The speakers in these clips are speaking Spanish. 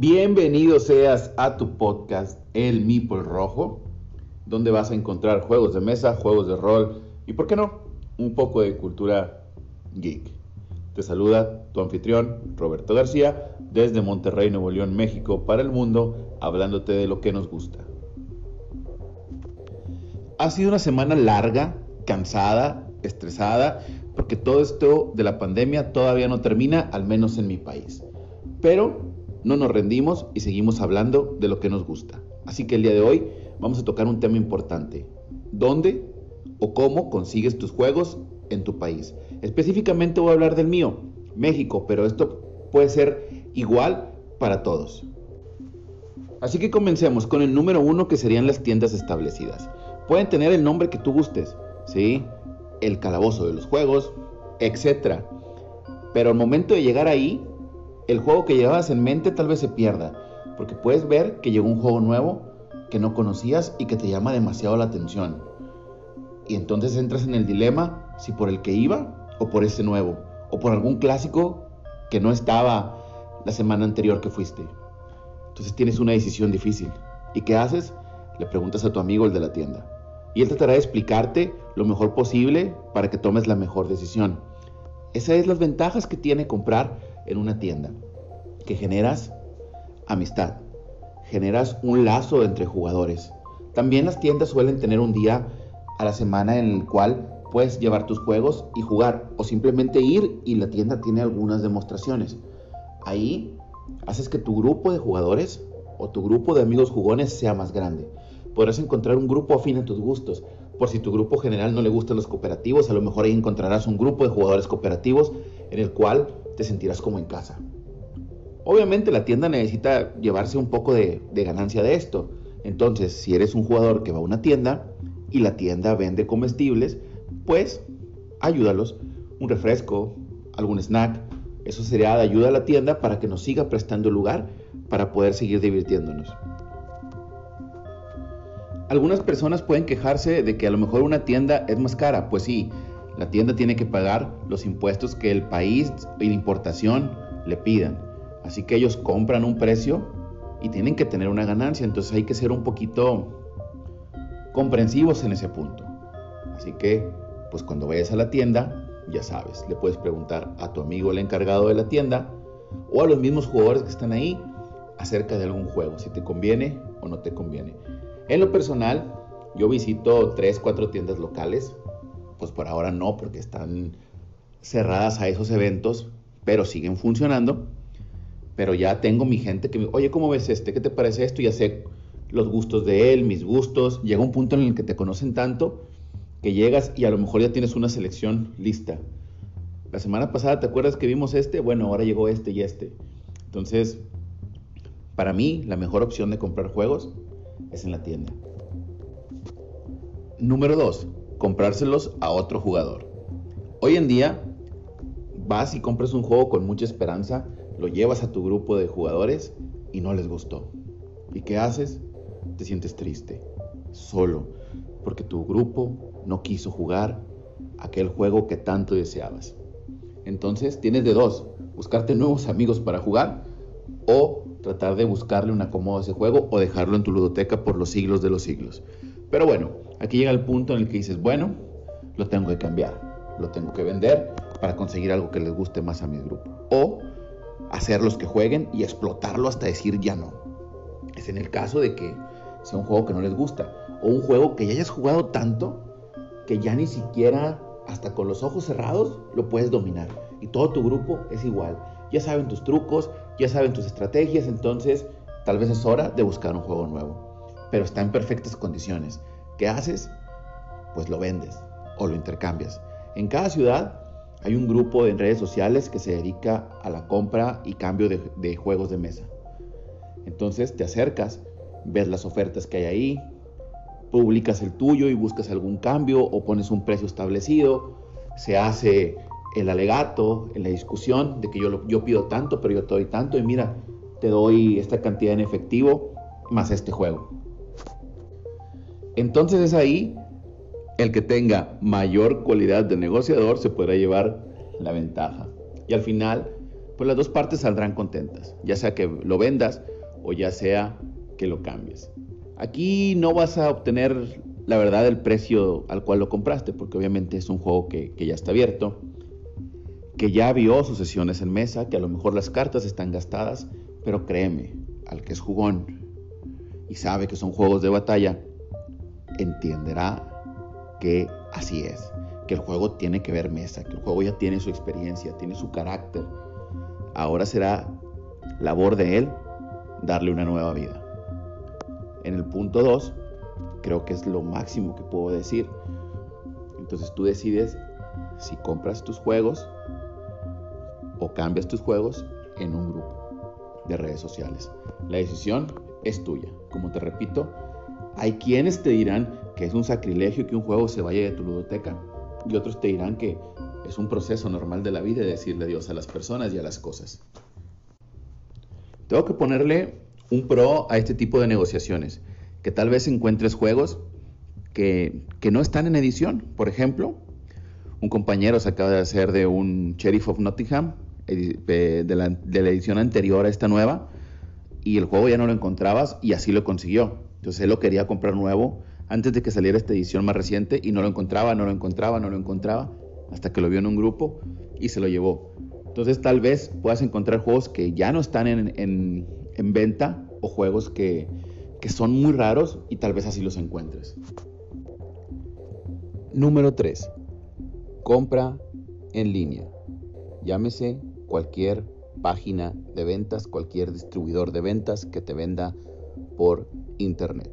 Bienvenido seas a tu podcast El Meeple Rojo, donde vas a encontrar juegos de mesa, juegos de rol y, ¿por qué no?, un poco de cultura geek. Te saluda tu anfitrión Roberto García desde Monterrey, Nuevo León, México, para el mundo, hablándote de lo que nos gusta. Ha sido una semana larga, cansada, estresada, porque todo esto de la pandemia todavía no termina, al menos en mi país. Pero no nos rendimos y seguimos hablando de lo que nos gusta. Así que el día de hoy vamos a tocar un tema importante. ¿Dónde o cómo consigues tus juegos en tu país? Específicamente voy a hablar del mío, México, pero esto puede ser igual para todos. Así que comencemos con el número uno que serían las tiendas establecidas. Pueden tener el nombre que tú gustes, ¿sí? El calabozo de los juegos, etc. Pero al momento de llegar ahí, el juego que llevabas en mente tal vez se pierda, porque puedes ver que llegó un juego nuevo que no conocías y que te llama demasiado la atención. Y entonces entras en el dilema si por el que iba o por ese nuevo, o por algún clásico que no estaba la semana anterior que fuiste. Entonces tienes una decisión difícil. ¿Y qué haces? Le preguntas a tu amigo el de la tienda. Y él tratará de explicarte lo mejor posible para que tomes la mejor decisión. Esas es las ventajas que tiene comprar en una tienda, que generas amistad, generas un lazo entre jugadores. También las tiendas suelen tener un día a la semana en el cual puedes llevar tus juegos y jugar o simplemente ir y la tienda tiene algunas demostraciones. Ahí haces que tu grupo de jugadores o tu grupo de amigos jugones sea más grande. Podrás encontrar un grupo afín a tus gustos. Por si tu grupo general no le gustan los cooperativos, a lo mejor ahí encontrarás un grupo de jugadores cooperativos en el cual te sentirás como en casa. Obviamente la tienda necesita llevarse un poco de, ganancia de esto. Entonces, si eres un jugador que va a una tienda y la tienda vende comestibles, pues ayúdalos. Un refresco, algún snack. Eso sería de ayuda a la tienda para que nos siga prestando lugar para poder seguir divirtiéndonos. Algunas personas pueden quejarse de que a lo mejor una tienda es más cara. Pues sí, la tienda tiene que pagar los impuestos que el país y la importación le pidan. Así que ellos compran un precio y tienen que tener una ganancia. Entonces hay que ser un poquito comprensivos en ese punto. Así que, pues cuando vayas a la tienda, ya sabes, le puedes preguntar a tu amigo el encargado de la tienda o a los mismos jugadores que están ahí acerca de algún juego, si te conviene o no te conviene. En lo personal, yo visito 3, 4 tiendas locales pues por ahora no, porque están cerradas a esos eventos, pero siguen funcionando. Pero ya tengo mi gente que me, oye, ¿cómo ves este? ¿Qué te parece esto? Ya sé los gustos de él, mis gustos. Llega un punto en el que te conocen tanto que llegas y a lo mejor ya tienes una selección lista. La semana pasada, ¿te acuerdas que vimos este? Bueno, ahora llegó este y este. Entonces, para mí, la mejor opción de comprar juegos es en la tienda. Número 2 comprárselos a otro jugador. Hoy en día vas y compras un juego con mucha esperanza, lo llevas a tu grupo de jugadores y no les gustó. ¿Y qué haces? Te sientes triste, solo, porque tu grupo no quiso jugar aquel juego que tanto deseabas. Entonces tienes de dos, buscarte nuevos amigos para jugar o tratar de buscarle un acomodo a ese juego o dejarlo en tu ludoteca por los siglos de los siglos. Pero bueno, aquí llega el punto en el que dices, bueno, lo tengo que cambiar, lo tengo que vender para conseguir algo que les guste más a mi grupo. O hacerlos que jueguen y explotarlo hasta decir ya no. Es en el caso de que sea un juego que no les gusta o un juego que ya hayas jugado tanto que ya ni siquiera hasta con los ojos cerrados lo puedes dominar y todo tu grupo es igual. Ya saben tus trucos, ya saben tus estrategias, entonces tal vez es hora de buscar un juego nuevo pero está en perfectas condiciones. ¿Qué haces? Pues lo vendes o lo intercambias. En cada ciudad hay un grupo en redes sociales que se dedica a la compra y cambio de, juegos de mesa. Entonces te acercas, ves las ofertas que hay ahí, publicas el tuyo y buscas algún cambio o pones un precio establecido, se hace el alegato, en la discusión de que yo, yo pido tanto, pero yo te doy tanto y mira, te doy esta cantidad en efectivo más este juego. Entonces es ahí el que tenga mayor cualidad de negociador se podrá llevar la ventaja. Y al final pues las dos partes saldrán contentas, ya sea que lo vendas o ya sea que lo cambies. Aquí no vas a obtener la verdad el precio al cual lo compraste, porque obviamente es un juego que, que ya está abierto, que ya vio sus sesiones en mesa, que a lo mejor las cartas están gastadas, pero créeme, al que es jugón y sabe que son juegos de batalla, entenderá que así es, que el juego tiene que ver mesa, que el juego ya tiene su experiencia, tiene su carácter. Ahora será labor de él darle una nueva vida. En el punto 2, creo que es lo máximo que puedo decir. Entonces tú decides si compras tus juegos o cambias tus juegos en un grupo de redes sociales. La decisión es tuya. Como te repito, hay quienes te dirán que es un sacrilegio que un juego se vaya de tu ludoteca y otros te dirán que es un proceso normal de la vida de decirle Dios a las personas y a las cosas. Tengo que ponerle un pro a este tipo de negociaciones, que tal vez encuentres juegos que, no están en edición. Por ejemplo, un compañero se acaba de hacer de un Sheriff of Nottingham, de la edición anterior a esta nueva, y el juego ya no lo encontrabas y así lo consiguió. Entonces él lo quería comprar nuevo antes de que saliera esta edición más reciente y no lo encontraba, no lo encontraba, no lo encontraba, hasta que lo vio en un grupo y se lo llevó. Entonces tal vez puedas encontrar juegos que ya no están en, en, en venta o juegos que, que son muy raros y tal vez así los encuentres. Número 3. Compra en línea. Llámese cualquier página de ventas, cualquier distribuidor de ventas que te venda por internet.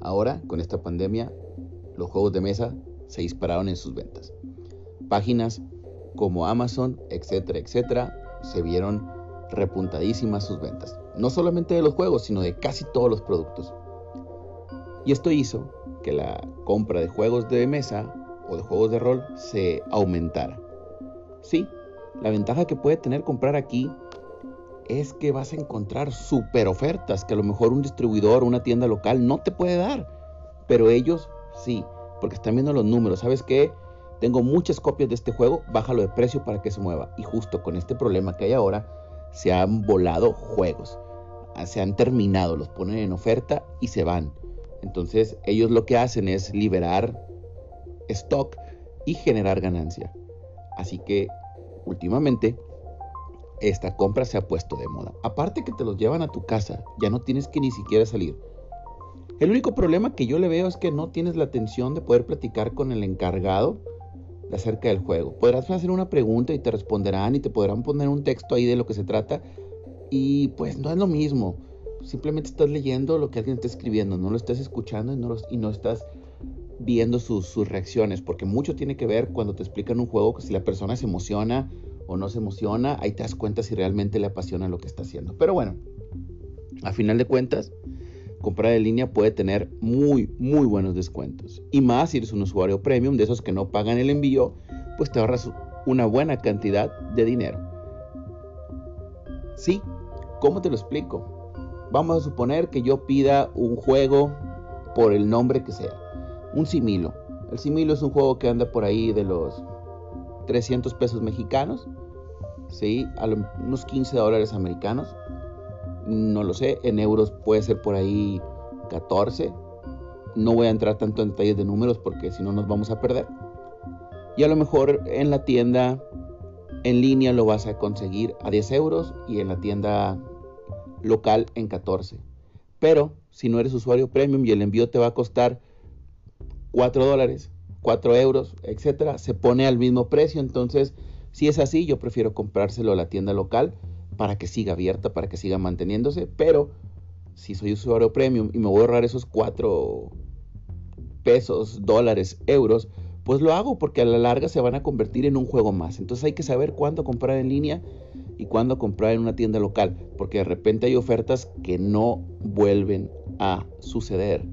Ahora, con esta pandemia, los juegos de mesa se dispararon en sus ventas. Páginas como Amazon, etcétera, etcétera, se vieron repuntadísimas sus ventas. No solamente de los juegos, sino de casi todos los productos. Y esto hizo que la compra de juegos de mesa o de juegos de rol se aumentara. Sí, la ventaja que puede tener comprar aquí es que vas a encontrar super ofertas que a lo mejor un distribuidor o una tienda local no te puede dar. Pero ellos sí, porque están viendo los números. ¿Sabes qué? Tengo muchas copias de este juego, bájalo de precio para que se mueva. Y justo con este problema que hay ahora, se han volado juegos. Ah, se han terminado, los ponen en oferta y se van. Entonces ellos lo que hacen es liberar stock y generar ganancia. Así que últimamente esta compra se ha puesto de moda. Aparte que te los llevan a tu casa, ya no tienes que ni siquiera salir. El único problema que yo le veo es que no tienes la atención de poder platicar con el encargado de acerca del juego. Podrás hacer una pregunta y te responderán y te podrán poner un texto ahí de lo que se trata y pues no es lo mismo. Simplemente estás leyendo lo que alguien está escribiendo, no lo estás escuchando y no, y no estás viendo sus, sus reacciones, porque mucho tiene que ver cuando te explican un juego que si la persona se emociona o no se emociona, ahí te das cuenta si realmente le apasiona lo que está haciendo. Pero bueno, a final de cuentas, comprar en línea puede tener muy, muy buenos descuentos. Y más si eres un usuario premium, de esos que no pagan el envío, pues te ahorras una buena cantidad de dinero. Sí, ¿cómo te lo explico? Vamos a suponer que yo pida un juego por el nombre que sea. Un similo. El similo es un juego que anda por ahí de los 300 pesos mexicanos, ¿sí? A unos 15 dólares americanos. No lo sé, en euros puede ser por ahí 14. No voy a entrar tanto en detalles de números porque si no nos vamos a perder. Y a lo mejor en la tienda en línea lo vas a conseguir a 10 euros y en la tienda local en 14. Pero si no eres usuario premium y el envío te va a costar 4 dólares, 4 euros, etcétera, se pone al mismo precio. Entonces, si es así, yo prefiero comprárselo a la tienda local para que siga abierta, para que siga manteniéndose. Pero si soy usuario premium y me voy a ahorrar esos 4 pesos, dólares, euros, pues lo hago porque a la larga se van a convertir en un juego más. Entonces hay que saber cuándo comprar en línea y cuándo comprar en una tienda local, porque de repente hay ofertas que no vuelven a suceder.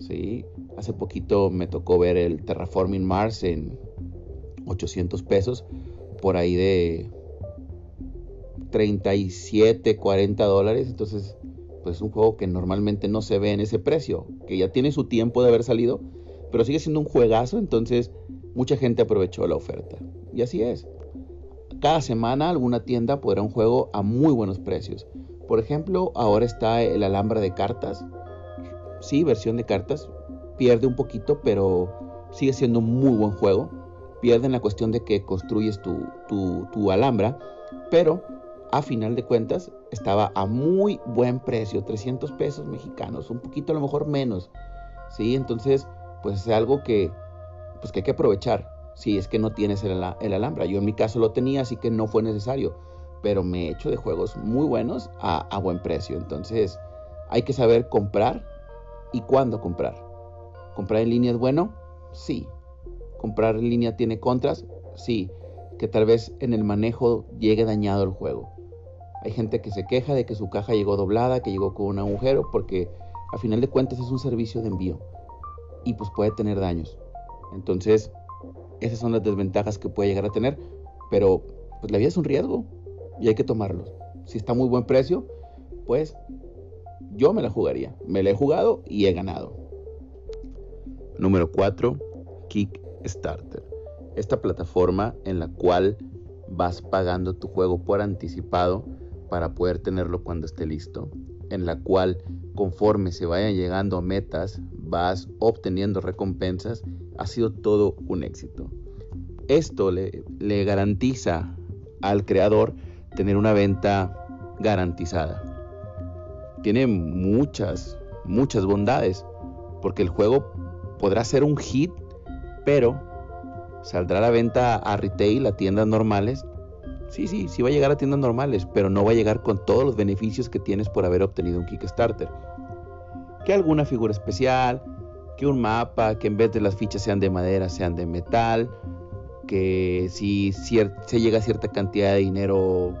¿sí? Hace poquito me tocó ver el Terraforming Mars en 800 pesos, por ahí de 37, 40 dólares. Entonces, pues es un juego que normalmente no se ve en ese precio, que ya tiene su tiempo de haber salido, pero sigue siendo un juegazo. Entonces, mucha gente aprovechó la oferta. Y así es. cada semana alguna tienda podrá un juego a muy buenos precios. Por ejemplo, ahora está el Alhambra de cartas. Sí, versión de cartas. Pierde un poquito, pero sigue siendo un muy buen juego. Pierde en la cuestión de que construyes tu, tu, Alhambra, pero a final de cuentas estaba a muy buen precio, 300 pesos mexicanos, un poquito a lo mejor menos. Sí, entonces, pues es algo que, pues que hay que aprovechar. Si es que no tienes el, el Alhambra. Yo en mi caso lo tenía, así que no fue necesario. Pero me he hecho de juegos muy buenos a buen precio. Entonces, hay que saber comprar y cuándo comprar. ¿Comprar en línea es bueno? Sí. ¿Comprar en línea tiene contras? Sí. Que tal vez en el manejo llegue dañado el juego. Hay gente que se queja de que su caja llegó doblada, que llegó con un agujero, porque a final de cuentas es un servicio de envío y pues puede tener daños. Entonces, esas son las desventajas que puede llegar a tener, pero pues la vida es un riesgo y hay que tomarlos. Si está muy buen precio, pues yo me la jugaría. Me la he jugado y he ganado. Número 4, Kickstarter. Esta plataforma en la cual vas pagando tu juego por anticipado para poder tenerlo cuando esté listo, en la cual conforme se vayan llegando a metas, vas obteniendo recompensas, ha sido todo un éxito. Esto le, le garantiza al creador tener una venta garantizada. Tiene muchas, muchas bondades, porque el juego podrá ser un hit, pero saldrá la venta a retail, a tiendas normales, Sí, sí, sí va a llegar a tiendas normales, pero no va a llegar con todos los beneficios que tienes por haber obtenido un Kickstarter. Que alguna figura especial, que un mapa, que en vez de las fichas sean de madera, sean de metal, que si se llega a cierta cantidad de dinero,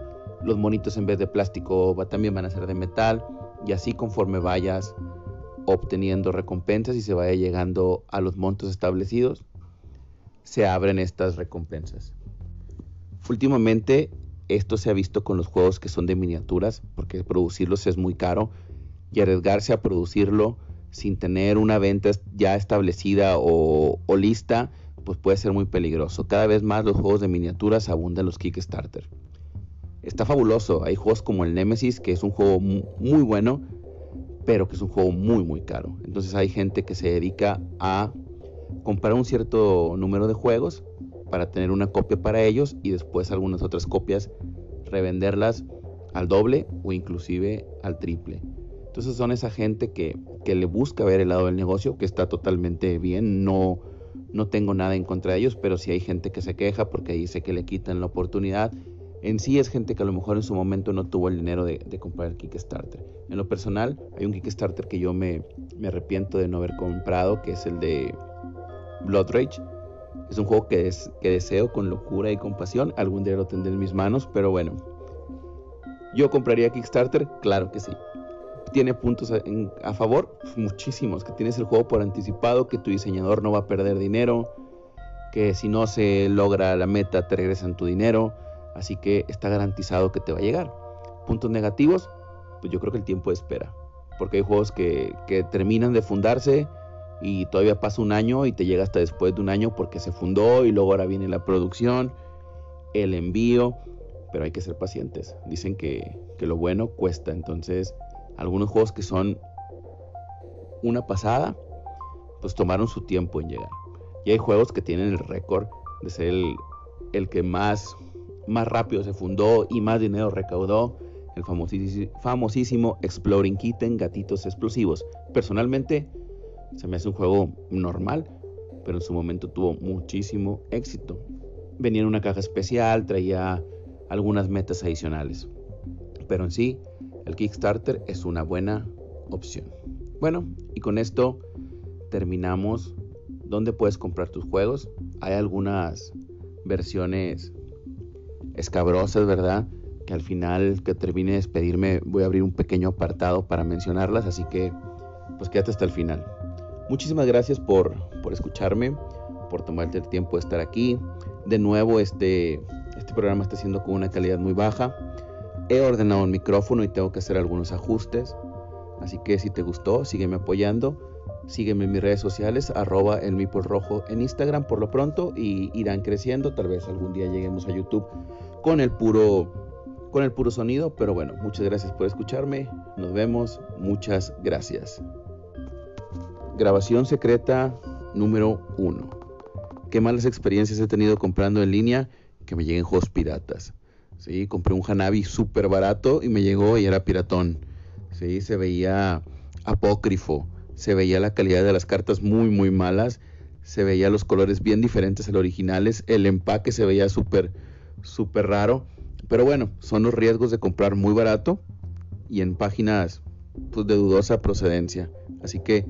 los monitos en vez de plástico también van a ser de metal, y así conforme vayas obteniendo recompensas y se vaya llegando a los montos establecidos, se abren estas recompensas. Últimamente esto se ha visto con los juegos que son de miniaturas, porque producirlos es muy caro y arriesgarse a producirlo sin tener una venta ya establecida o, lista, pues puede ser muy peligroso. Cada vez más los juegos de miniaturas abundan los Kickstarter. Está fabuloso, hay juegos como el Nemesis, que es un juego muy bueno, pero que es un juego muy muy caro. Entonces hay gente que se dedica a comprar un cierto número de juegos para tener una copia para ellos y después algunas otras copias revenderlas al doble o inclusive al triple. Entonces son esa gente que, que le busca ver el lado del negocio, que está totalmente bien, no, no tengo nada en contra de ellos, pero si hay gente que se queja porque dice que le quitan la oportunidad. En sí es gente que a lo mejor en su momento no tuvo el dinero de, de comprar el Kickstarter. En lo personal, hay un Kickstarter que yo me, me arrepiento de no haber comprado, que es el de Blood Rage es un juego que, deseo con locura y compasión. Algún día lo tendré en mis manos, pero bueno. ¿Yo compraría Kickstarter? Claro que sí. ¿Tiene puntos a, favor? Muchísimos. Que tienes el juego por anticipado, que tu diseñador no va a perder dinero, que si no se logra la meta te regresan tu dinero. Así que está garantizado que te va a llegar. Puntos negativos, pues yo creo que el tiempo espera. Porque hay juegos que, que terminan de fundarse y todavía pasa un año y te llega hasta después de un año porque se fundó y luego ahora viene la producción, el envío, pero hay que ser pacientes. Dicen que, lo bueno cuesta, entonces algunos juegos que son una pasada, pues tomaron su tiempo en llegar. Y hay juegos que tienen el récord de ser el, el que más, más rápido se fundó y más dinero recaudó el famosísimo, famosísimo Exploring Kitten Gatitos Explosivos. Personalmente, se me hace un juego normal, pero en su momento tuvo muchísimo éxito. Venía en una caja especial, traía algunas metas adicionales. Pero en sí, el Kickstarter es una buena opción. Bueno, y con esto terminamos dónde puedes comprar tus juegos. Hay algunas versiones escabrosas, ¿verdad? Que al final que termine de despedirme voy a abrir un pequeño apartado para mencionarlas, así que pues quédate hasta el final. Muchísimas gracias por, escucharme, por tomarte el tiempo de estar aquí. De nuevo, este, este programa está siendo con una calidad muy baja. He ordenado un micrófono y tengo que hacer algunos ajustes. Así que si te gustó, sígueme apoyando Sígueme en mis redes sociales, arroba el rojo en Instagram por lo pronto y irán creciendo. Tal vez algún día lleguemos a YouTube con el puro con el puro sonido, pero bueno, muchas gracias por escucharme. Nos vemos, muchas gracias. Grabación secreta número uno. Qué malas experiencias he tenido comprando en línea que me lleguen juegos piratas. Sí, compré un Hanabi súper barato y me llegó y era piratón. Sí, se veía apócrifo se veía la calidad de las cartas muy, muy malas, se veía los colores bien diferentes a los originales, el empaque se veía súper, súper raro, pero bueno, son los riesgos de comprar muy barato y en páginas pues, de dudosa procedencia. Así que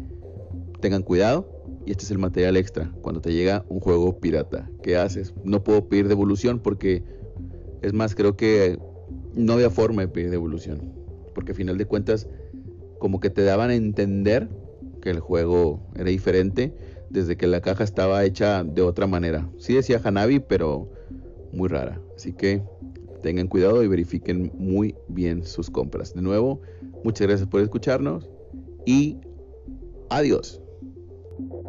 tengan cuidado y este es el material extra cuando te llega un juego pirata. ¿Qué haces? No puedo pedir devolución porque es más, creo que no había forma de pedir devolución. Porque a final de cuentas, como que te daban a entender que el juego era diferente desde que la caja estaba hecha de otra manera. Sí decía Hanabi, pero muy rara. Así que tengan cuidado y verifiquen muy bien sus compras. De nuevo, muchas gracias por escucharnos y adiós. Thank you.